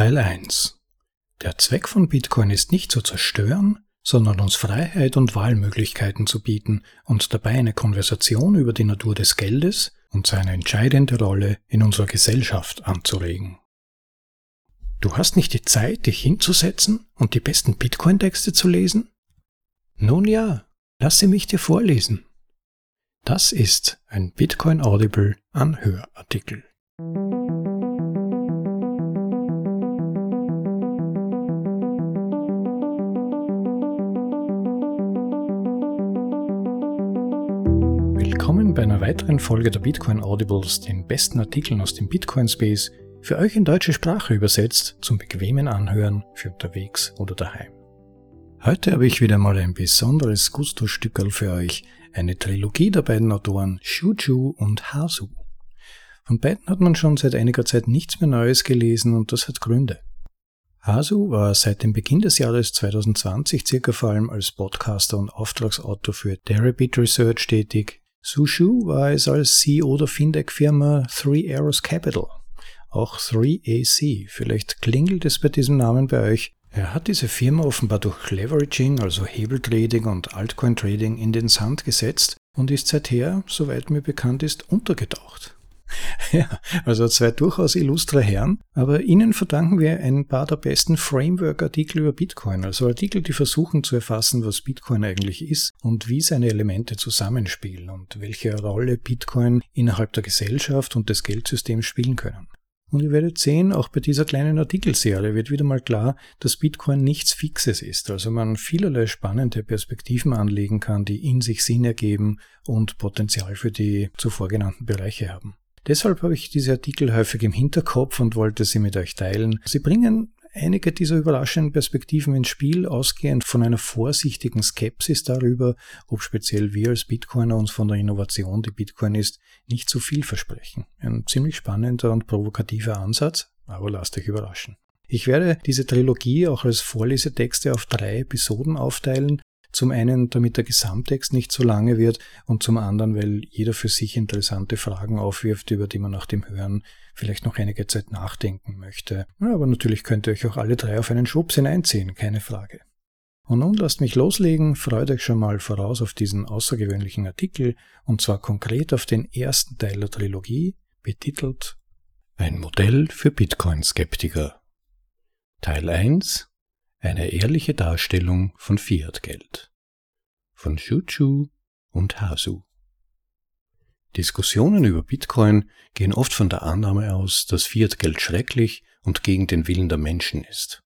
Teil 1 Der Zweck von Bitcoin ist nicht zu zerstören, sondern uns Freiheit und Wahlmöglichkeiten zu bieten und dabei eine Konversation über die Natur des Geldes und seine entscheidende Rolle in unserer Gesellschaft anzuregen. Du hast nicht die Zeit, dich hinzusetzen und die besten Bitcoin-Texte zu lesen? Nun ja, lasse mich dir vorlesen. Das ist ein Bitcoin Audible Anhörartikel. Willkommen bei einer weiteren Folge der Bitcoin Audibles, den besten Artikeln aus dem Bitcoin Space, für euch in deutsche Sprache übersetzt, zum bequemen Anhören für unterwegs oder daheim. Heute habe ich wieder mal ein besonderes Gusto-Stückerl für euch, eine Trilogie der beiden Autoren Shuju und Hasu. Von beiden hat man schon seit einiger Zeit nichts mehr Neues gelesen und das hat Gründe. Hasu war seit dem Beginn des Jahres 2020 circa vor allem als Podcaster und Auftragsautor für Deribit Research tätig. Sushu war es als CEO der Fintech-Firma Three Arrows Capital, auch 3AC. Vielleicht klingelt es bei diesem Namen bei euch. Er hat diese Firma offenbar durch Leveraging, also Hebeltrading und Altcoin-Trading in den Sand gesetzt und ist seither, soweit mir bekannt ist, untergetaucht. Ja, also zwei durchaus illustre Herren, aber ihnen verdanken wir ein paar der besten Framework-Artikel über Bitcoin, also Artikel, die versuchen zu erfassen, was Bitcoin eigentlich ist und wie seine Elemente zusammenspielen und welche Rolle Bitcoin innerhalb der Gesellschaft und des Geldsystems spielen können. Und ihr werdet sehen, auch bei dieser kleinen Artikelserie wird wieder mal klar, dass Bitcoin nichts Fixes ist, also man vielerlei spannende Perspektiven anlegen kann, die in sich Sinn ergeben und Potenzial für die zuvor genannten Bereiche haben. Deshalb habe ich diese Artikel häufig im Hinterkopf und wollte sie mit euch teilen. Sie bringen einige dieser überraschenden Perspektiven ins Spiel, ausgehend von einer vorsichtigen Skepsis darüber, ob speziell wir als Bitcoiner uns von der Innovation, die Bitcoin ist, nicht zu viel versprechen. Ein ziemlich spannender und provokativer Ansatz, aber lasst euch überraschen. Ich werde diese Trilogie auch als Vorlesetexte auf drei Episoden aufteilen, zum einen, damit der Gesamttext nicht so lange wird und zum anderen, weil jeder für sich interessante Fragen aufwirft, über die man nach dem Hören vielleicht noch einige Zeit nachdenken möchte. Aber natürlich könnt ihr euch auch alle drei auf einen Schubs hineinziehen, keine Frage. Und nun lasst mich loslegen, freut euch schon mal voraus auf diesen außergewöhnlichen Artikel, und zwar konkret auf den ersten Teil der Trilogie, betitelt Ein Modell für Bitcoin-Skeptiker. Teil 1 eine ehrliche Darstellung von Fiat-Geld. Von Shuchu und Hasu. Diskussionen über Bitcoin gehen oft von der Annahme aus, dass Fiat-Geld schrecklich und gegen den Willen der Menschen ist.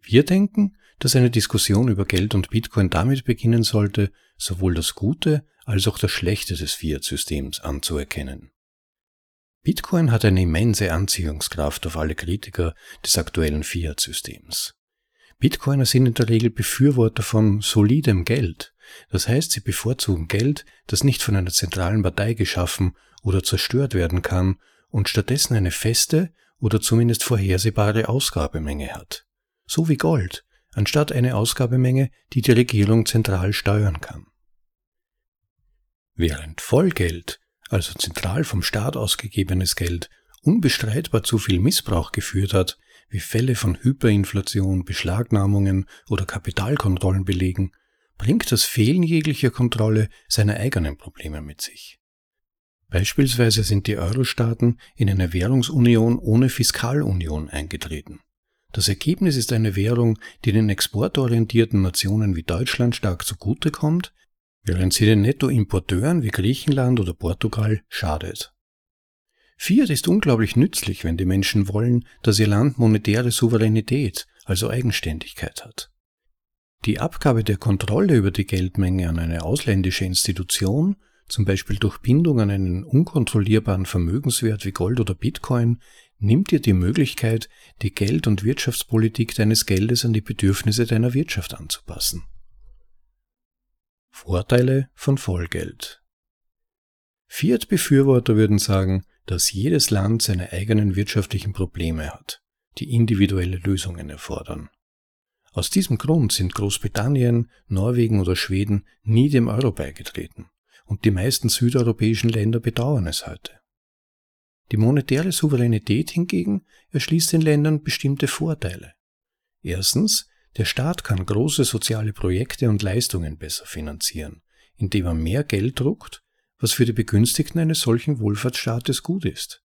Wir denken, dass eine Diskussion über Geld und Bitcoin damit beginnen sollte, sowohl das Gute als auch das Schlechte des Fiat-Systems anzuerkennen. Bitcoin hat eine immense Anziehungskraft auf alle Kritiker des aktuellen Fiat-Systems. Bitcoiner sind in der Regel Befürworter von solidem Geld. Das heißt, sie bevorzugen Geld, das nicht von einer zentralen Partei geschaffen oder zerstört werden kann und stattdessen eine feste oder zumindest vorhersehbare Ausgabemenge hat. So wie Gold, anstatt eine Ausgabemenge, die die Regierung zentral steuern kann. Während Vollgeld, also zentral vom Staat ausgegebenes Geld, unbestreitbar zu viel Missbrauch geführt hat, wie Fälle von Hyperinflation, Beschlagnahmungen oder Kapitalkontrollen belegen, bringt das Fehlen jeglicher Kontrolle seine eigenen Probleme mit sich. Beispielsweise sind die Euro-Staaten in eine Währungsunion ohne Fiskalunion eingetreten. Das Ergebnis ist eine Währung, die den exportorientierten Nationen wie Deutschland stark zugutekommt, während sie den Nettoimporteuren wie Griechenland oder Portugal schadet. Fiat ist unglaublich nützlich, wenn die Menschen wollen, dass ihr Land monetäre Souveränität, also Eigenständigkeit hat. Die Abgabe der Kontrolle über die Geldmenge an eine ausländische Institution, zum Beispiel durch Bindung an einen unkontrollierbaren Vermögenswert wie Gold oder Bitcoin, nimmt dir die Möglichkeit, die Geld- und Wirtschaftspolitik deines Geldes an die Bedürfnisse deiner Wirtschaft anzupassen. Vorteile von Vollgeld Fiat-Befürworter würden sagen, dass jedes Land seine eigenen wirtschaftlichen Probleme hat, die individuelle Lösungen erfordern. Aus diesem Grund sind Großbritannien, Norwegen oder Schweden nie dem Euro beigetreten, und die meisten südeuropäischen Länder bedauern es heute. Die monetäre Souveränität hingegen erschließt den Ländern bestimmte Vorteile. Erstens, der Staat kann große soziale Projekte und Leistungen besser finanzieren, indem er mehr Geld druckt, was für die Begünstigten eines solchen Wohlfahrtsstaates gut ist.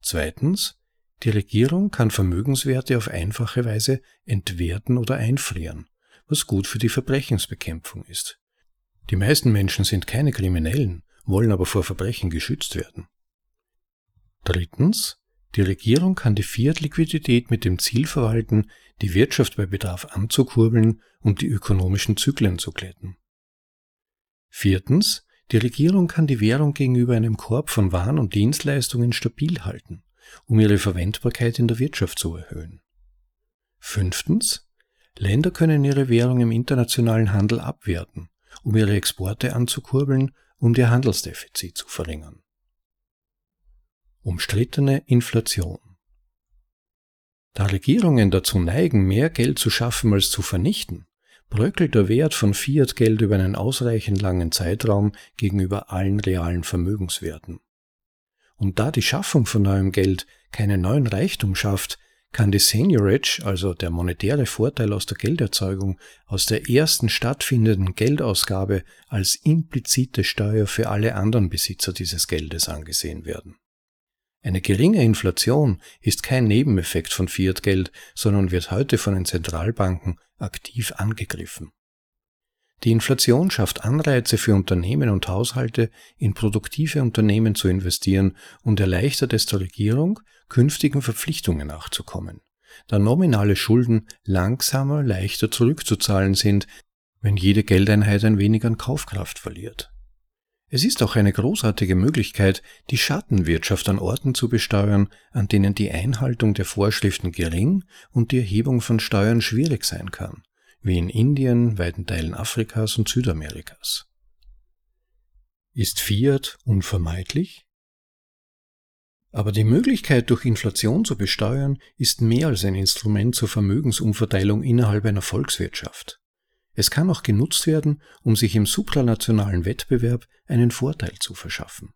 Zweitens, die Regierung kann Vermögenswerte auf einfache Weise entwerten oder einfrieren, was gut für die Verbrechensbekämpfung ist. Die meisten Menschen sind keine Kriminellen, wollen aber vor Verbrechen geschützt werden. Drittens, die Regierung kann die Fiat-Liquidität mit dem Ziel verwalten, die Wirtschaft bei Bedarf anzukurbeln und die ökonomischen Zyklen zu glätten. Viertens, die Regierung kann die Währung gegenüber einem Korb von Waren und Dienstleistungen stabil halten, um ihre Verwendbarkeit in der Wirtschaft zu erhöhen. Fünftens, Länder können ihre Währung im internationalen Handel abwerten, um ihre Exporte anzukurbeln und ihr Handelsdefizit zu verringern. Umstrittene Inflation Da Regierungen dazu neigen, mehr Geld zu schaffen als zu vernichten, bröckelt der Wert von Fiat-Geld über einen ausreichend langen Zeitraum gegenüber allen realen Vermögenswerten. Und da die Schaffung von neuem Geld keinen neuen Reichtum schafft, kann die Seniorage, also der monetäre Vorteil aus der Gelderzeugung, aus der ersten stattfindenden Geldausgabe als implizite Steuer für alle anderen Besitzer dieses Geldes angesehen werden. Eine geringe Inflation ist kein Nebeneffekt von Fiat-Geld, sondern wird heute von den Zentralbanken aktiv angegriffen. Die Inflation schafft Anreize für Unternehmen und Haushalte, in produktive Unternehmen zu investieren und erleichtert es der Regierung, künftigen Verpflichtungen nachzukommen, da nominale Schulden langsamer, leichter zurückzuzahlen sind, wenn jede Geldeinheit ein wenig an Kaufkraft verliert. Es ist auch eine großartige Möglichkeit, die Schattenwirtschaft an Orten zu besteuern, an denen die Einhaltung der Vorschriften gering und die Erhebung von Steuern schwierig sein kann, wie in Indien, weiten Teilen Afrikas und Südamerikas. Ist Fiat unvermeidlich? Aber die Möglichkeit, durch Inflation zu besteuern, ist mehr als ein Instrument zur Vermögensumverteilung innerhalb einer Volkswirtschaft. Es kann auch genutzt werden, um sich im supranationalen Wettbewerb einen Vorteil zu verschaffen.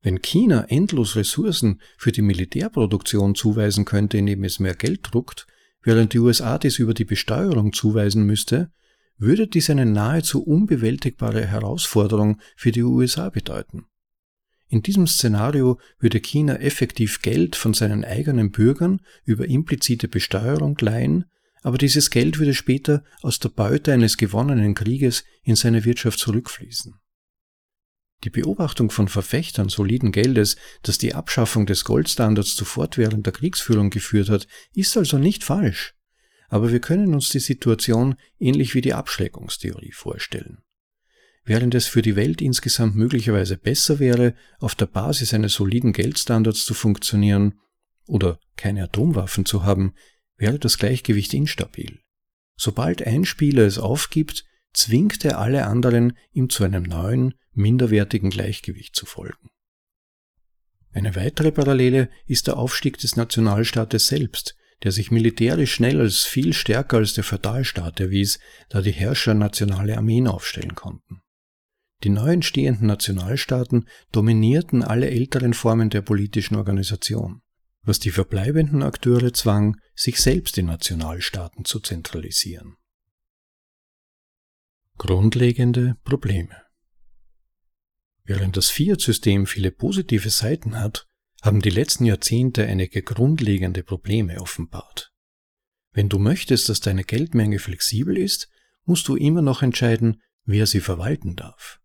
Wenn China endlos Ressourcen für die Militärproduktion zuweisen könnte, indem es mehr Geld druckt, während die USA dies über die Besteuerung zuweisen müsste, würde dies eine nahezu unbewältigbare Herausforderung für die USA bedeuten. In diesem Szenario würde China effektiv Geld von seinen eigenen Bürgern über implizite Besteuerung leihen, aber dieses Geld würde später aus der Beute eines gewonnenen Krieges in seine Wirtschaft zurückfließen. Die Beobachtung von Verfechtern soliden Geldes, das die Abschaffung des Goldstandards zu fortwährender Kriegsführung geführt hat, ist also nicht falsch. Aber wir können uns die Situation ähnlich wie die Abschreckungstheorie vorstellen. Während es für die Welt insgesamt möglicherweise besser wäre, auf der Basis eines soliden Geldstandards zu funktionieren oder keine Atomwaffen zu haben, wäre das Gleichgewicht instabil. Sobald ein Spieler es aufgibt, zwingt er alle anderen, ihm zu einem neuen, minderwertigen Gleichgewicht zu folgen. Eine weitere Parallele ist der Aufstieg des Nationalstaates selbst, der sich militärisch schnell als viel stärker als der Feudalstaat erwies, da die Herrscher nationale Armeen aufstellen konnten. Die neu entstehenden Nationalstaaten dominierten alle älteren Formen der politischen Organisation, was die verbleibenden Akteure zwang, sich selbst in Nationalstaaten zu zentralisieren. Grundlegende Probleme Während das Fiat-System viele positive Seiten hat, haben die letzten Jahrzehnte einige grundlegende Probleme offenbart. Wenn du möchtest, dass deine Geldmenge flexibel ist, musst du immer noch entscheiden, wer sie verwalten darf.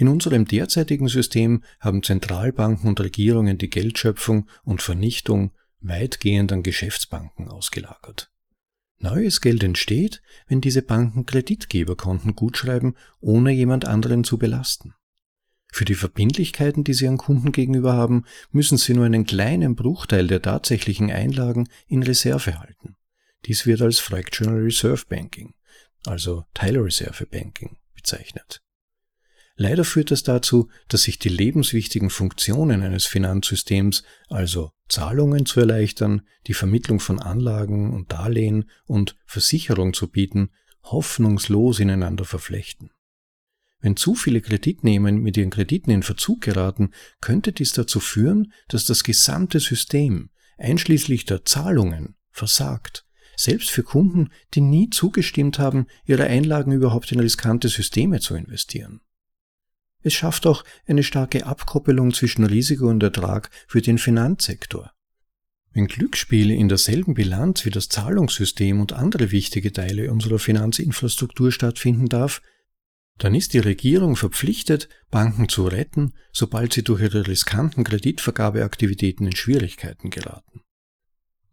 In unserem derzeitigen System haben Zentralbanken und Regierungen die Geldschöpfung und Vernichtung weitgehend an Geschäftsbanken ausgelagert. Neues Geld entsteht, wenn diese Banken Kreditgeberkonten gutschreiben, ohne jemand anderen zu belasten. Für die Verbindlichkeiten, die sie an Kunden gegenüber haben, müssen sie nur einen kleinen Bruchteil der tatsächlichen Einlagen in Reserve halten. Dies wird als Fractional Reserve Banking, also Teilreserve Banking, bezeichnet. Leider führt das dazu, dass sich die lebenswichtigen Funktionen eines Finanzsystems, also Zahlungen zu erleichtern, die Vermittlung von Anlagen und Darlehen und Versicherung zu bieten, hoffnungslos ineinander verflechten. Wenn zu viele Kreditnehmer mit ihren Krediten in Verzug geraten, könnte dies dazu führen, dass das gesamte System, einschließlich der Zahlungen, versagt. Selbst für Kunden, die nie zugestimmt haben, ihre Einlagen überhaupt in riskante Systeme zu investieren. Es schafft auch eine starke Abkoppelung zwischen Risiko und Ertrag für den Finanzsektor. Wenn Glücksspiel in derselben Bilanz wie das Zahlungssystem und andere wichtige Teile unserer Finanzinfrastruktur stattfinden darf, dann ist die Regierung verpflichtet, Banken zu retten, sobald sie durch ihre riskanten Kreditvergabeaktivitäten in Schwierigkeiten geraten.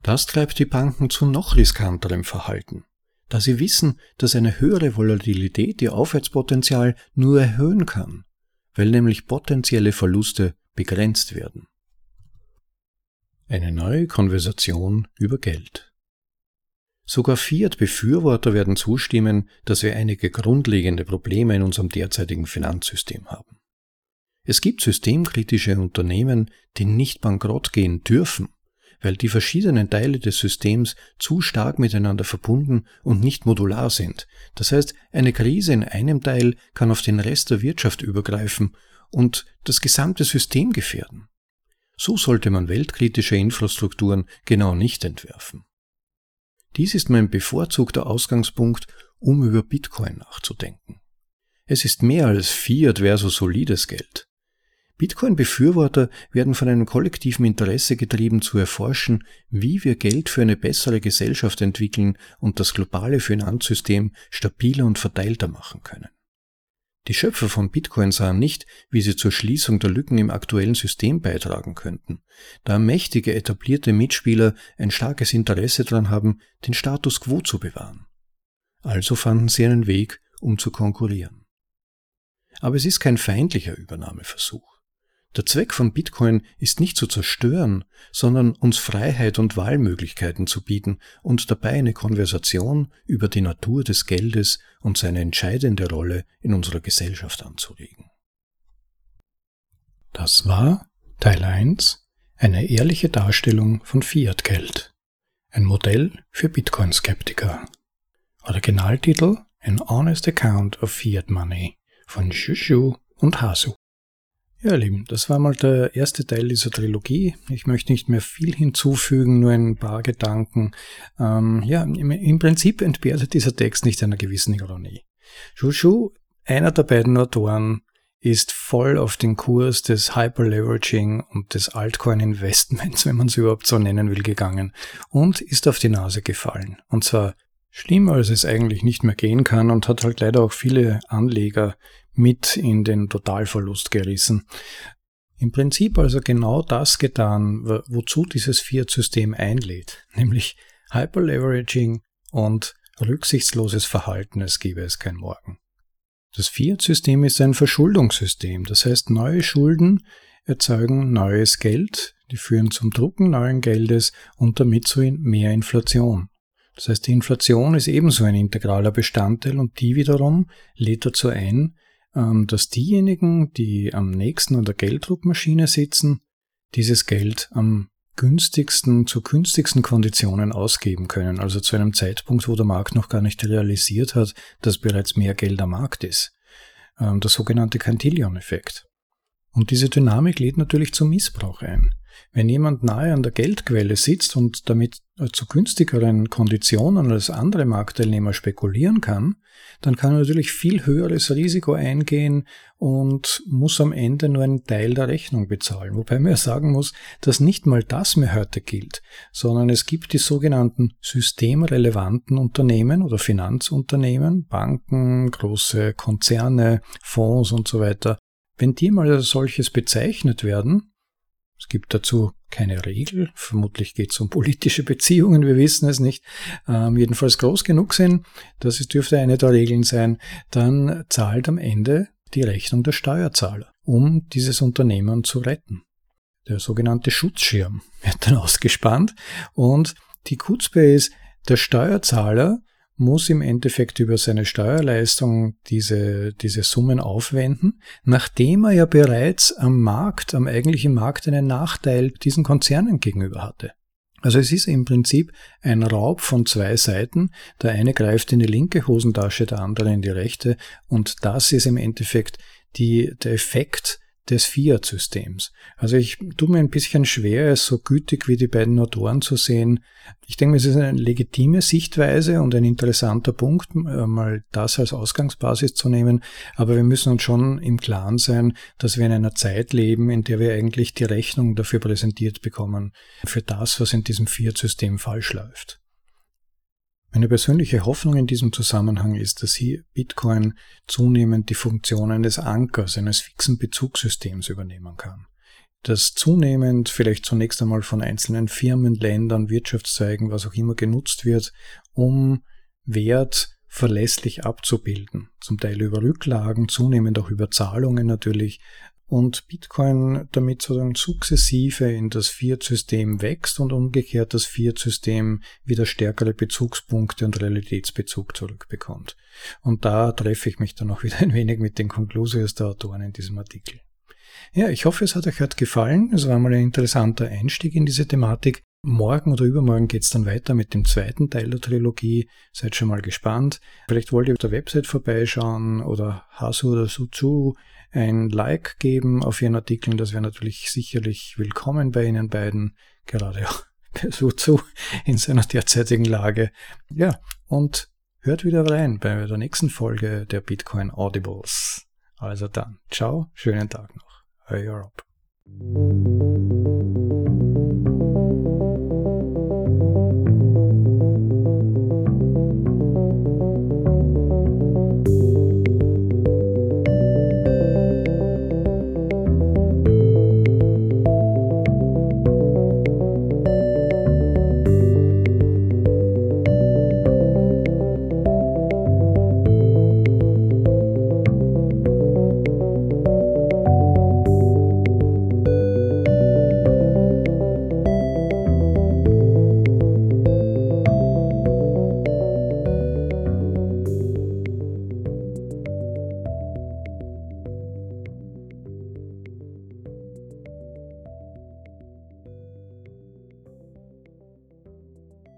Das treibt die Banken zu noch riskanterem Verhalten, da sie wissen, dass eine höhere Volatilität ihr Aufwärtspotenzial nur erhöhen kann, weil nämlich potenzielle Verluste begrenzt werden. Eine neue Konversation über Geld. Sogar Fiat-Befürworter werden zustimmen, dass wir einige grundlegende Probleme in unserem derzeitigen Finanzsystem haben. Es gibt systemkritische Unternehmen, die nicht bankrott gehen dürfen, weil die verschiedenen Teile des Systems zu stark miteinander verbunden und nicht modular sind. Das heißt, eine Krise in einem Teil kann auf den Rest der Wirtschaft übergreifen und das gesamte System gefährden. So sollte man weltkritische Infrastrukturen genau nicht entwerfen. Dies ist mein bevorzugter Ausgangspunkt, um über Bitcoin nachzudenken. Es ist mehr als Fiat versus solides Geld. Bitcoin-Befürworter werden von einem kollektiven Interesse getrieben zu erforschen, wie wir Geld für eine bessere Gesellschaft entwickeln und das globale Finanzsystem stabiler und verteilter machen können. Die Schöpfer von Bitcoin sahen nicht, wie sie zur Schließung der Lücken im aktuellen System beitragen könnten, da mächtige etablierte Mitspieler ein starkes Interesse daran haben, den Status quo zu bewahren. Also fanden sie einen Weg, um zu konkurrieren. Aber es ist kein feindlicher Übernahmeversuch. Der Zweck von Bitcoin ist nicht zu zerstören, sondern uns Freiheit und Wahlmöglichkeiten zu bieten und dabei eine Konversation über die Natur des Geldes und seine entscheidende Rolle in unserer Gesellschaft anzuregen. Das war Teil 1, eine ehrliche Darstellung von Fiat-Geld. Ein Modell für Bitcoin-Skeptiker. Originaltitel An Honest Account of Fiat Money von Shushu und Hasu. Ja, Lieben, das war mal der erste Teil dieser Trilogie. Ich möchte nicht mehr viel hinzufügen, nur ein paar Gedanken. Ähm, ja, im, im, Prinzip entbehrt dieser Text nicht einer gewissen Ironie. Shushu, einer der beiden Autoren, ist voll auf den Kurs des Hyperleveraging und des Altcoin-Investments, wenn man es überhaupt so nennen will, gegangen und ist auf die Nase gefallen. Und zwar schlimmer, als es eigentlich nicht mehr gehen kann und hat halt leider auch viele Anleger mit in den Totalverlust gerissen. Im Prinzip also genau das getan, wozu dieses Fiat-System einlädt, nämlich Hyperleveraging und rücksichtsloses Verhalten, es gäbe es kein Morgen. Das Fiat-System ist ein Verschuldungssystem, das heißt neue Schulden erzeugen neues Geld, die führen zum Drucken neuen Geldes und damit zu mehr Inflation. Das heißt, die Inflation ist ebenso ein integraler Bestandteil und die wiederum lädt dazu ein, dass diejenigen, die am nächsten an der Gelddruckmaschine sitzen, dieses Geld am günstigsten, zu günstigsten Konditionen ausgeben können, also zu einem Zeitpunkt, wo der Markt noch gar nicht realisiert hat, dass bereits mehr Geld am Markt ist. Ähm, der sogenannte Cantillon-Effekt. Und diese Dynamik lädt natürlich zum Missbrauch ein. Wenn jemand nahe an der Geldquelle sitzt und damit zu günstigeren Konditionen als andere Marktteilnehmer spekulieren kann, dann kann er natürlich viel höheres Risiko eingehen und muss am Ende nur einen Teil der Rechnung bezahlen. Wobei man ja sagen muss, dass nicht mal das mehr heute gilt, sondern es gibt die sogenannten systemrelevanten Unternehmen oder Finanzunternehmen, Banken, große Konzerne, Fonds und so weiter. Wenn die mal als solches bezeichnet werden, es gibt dazu keine Regel. Vermutlich geht es um politische Beziehungen, wir wissen es nicht. Ähm, jedenfalls groß genug sind, das dürfte eine der Regeln sein, dann zahlt am Ende die Rechnung der Steuerzahler, um dieses Unternehmen zu retten. Der sogenannte Schutzschirm wird dann ausgespannt und die Kutzpe ist, der Steuerzahler muss im Endeffekt über seine Steuerleistung diese, diese Summen aufwenden, nachdem er ja bereits am Markt, am eigentlichen Markt einen Nachteil diesen Konzernen gegenüber hatte. Also es ist im Prinzip ein Raub von zwei Seiten. Der eine greift in die linke Hosentasche, der andere in die rechte. Und das ist im Endeffekt die, der Effekt des Fiat-Systems. Also ich tue mir ein bisschen schwer, es so gütig wie die beiden Autoren zu sehen. Ich denke, es ist eine legitime Sichtweise und ein interessanter Punkt, äh, mal das als Ausgangsbasis zu nehmen. Aber wir müssen uns schon im Klaren sein, dass wir in einer Zeit leben, in der wir eigentlich die Rechnung dafür präsentiert bekommen, für das, was in diesem Fiat-System falsch läuft. Meine persönliche Hoffnung in diesem Zusammenhang ist, dass hier Bitcoin zunehmend die Funktionen des Ankers, eines fixen Bezugssystems übernehmen kann. Dass zunehmend vielleicht zunächst einmal von einzelnen Firmen, Ländern, Wirtschaftszweigen, was auch immer genutzt wird, um Wert verlässlich abzubilden. Zum Teil über Rücklagen, zunehmend auch über Zahlungen natürlich, und Bitcoin damit sozusagen sukzessive in das Fiat-System wächst und umgekehrt das Fiat-System wieder stärkere Bezugspunkte und Realitätsbezug zurückbekommt. Und da treffe ich mich dann auch wieder ein wenig mit den Konklusions der Autoren in diesem Artikel. Ja, ich hoffe, es hat euch heute gefallen. Es war mal ein interessanter Einstieg in diese Thematik. Morgen oder übermorgen geht's dann weiter mit dem zweiten Teil der Trilogie. Seid schon mal gespannt. Vielleicht wollt ihr auf der Website vorbeischauen oder Hasu oder Suzu ein Like geben auf Ihren Artikeln. Das wäre natürlich sicherlich willkommen bei Ihnen beiden, gerade auch so zu in seiner derzeitigen Lage. Ja, und hört wieder rein bei der nächsten Folge der Bitcoin Audibles. Also dann, ciao, schönen Tag noch. Euer Rob.